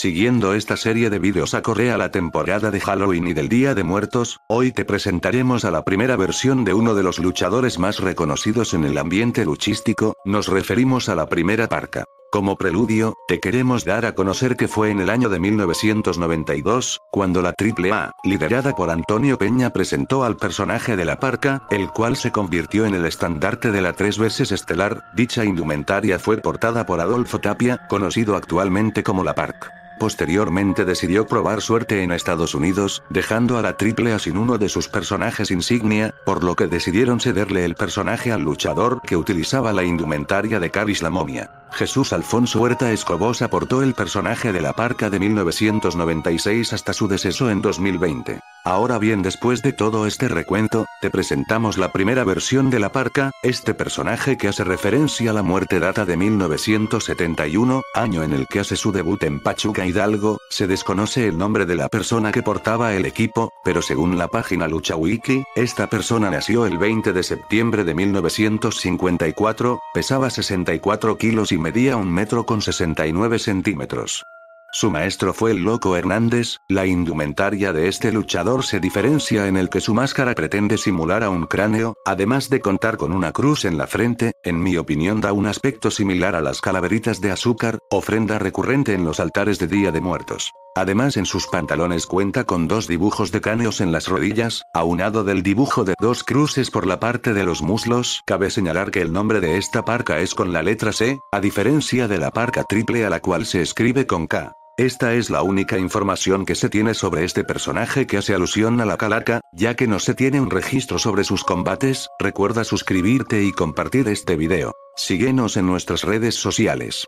Siguiendo esta serie de vídeos acorrea la temporada de Halloween y del Día de Muertos, hoy te presentaremos a la primera versión de uno de los luchadores más reconocidos en el ambiente luchístico, nos referimos a la primera parca. Como preludio, te queremos dar a conocer que fue en el año de 1992, cuando la AAA, liderada por Antonio Peña presentó al personaje de la parca, el cual se convirtió en el estandarte de la tres veces estelar, dicha indumentaria fue portada por Adolfo Tapia, conocido actualmente como la parca. Posteriormente decidió probar suerte en Estados Unidos, dejando a la AAA sin uno de sus personajes insignia, por lo que decidieron cederle el personaje al luchador que utilizaba la indumentaria de Caris la momia. Jesús Alfonso Huerta Escobos aportó el personaje de la parca de 1996 hasta su deceso en 2020. Ahora bien después de todo este recuento, te presentamos la primera versión de la parca, este personaje que hace referencia a la muerte data de 1971, año en el que hace su debut en Pachuca Hidalgo, se desconoce el nombre de la persona que portaba el equipo, pero según la página LuchaWiki, esta persona nació el 20 de septiembre de 1954, pesaba 64 kilos y medía un metro con 69 centímetros. Su maestro fue el Loco Hernández, la indumentaria de este luchador se diferencia en el que su máscara pretende simular a un cráneo, además de contar con una cruz en la frente, en mi opinión da un aspecto similar a las calaveritas de azúcar, ofrenda recurrente en los altares de Día de Muertos. Además en sus pantalones cuenta con dos dibujos de cráneos en las rodillas, aunado del dibujo de dos cruces por la parte de los muslos. Cabe señalar que el nombre de esta parca es con la letra C, a diferencia de la parca triple a la cual se escribe con K. Esta es la única información que se tiene sobre este personaje que hace alusión a la calaca, ya que no se tiene un registro sobre sus combates, recuerda suscribirte y compartir este video. Síguenos en nuestras redes sociales.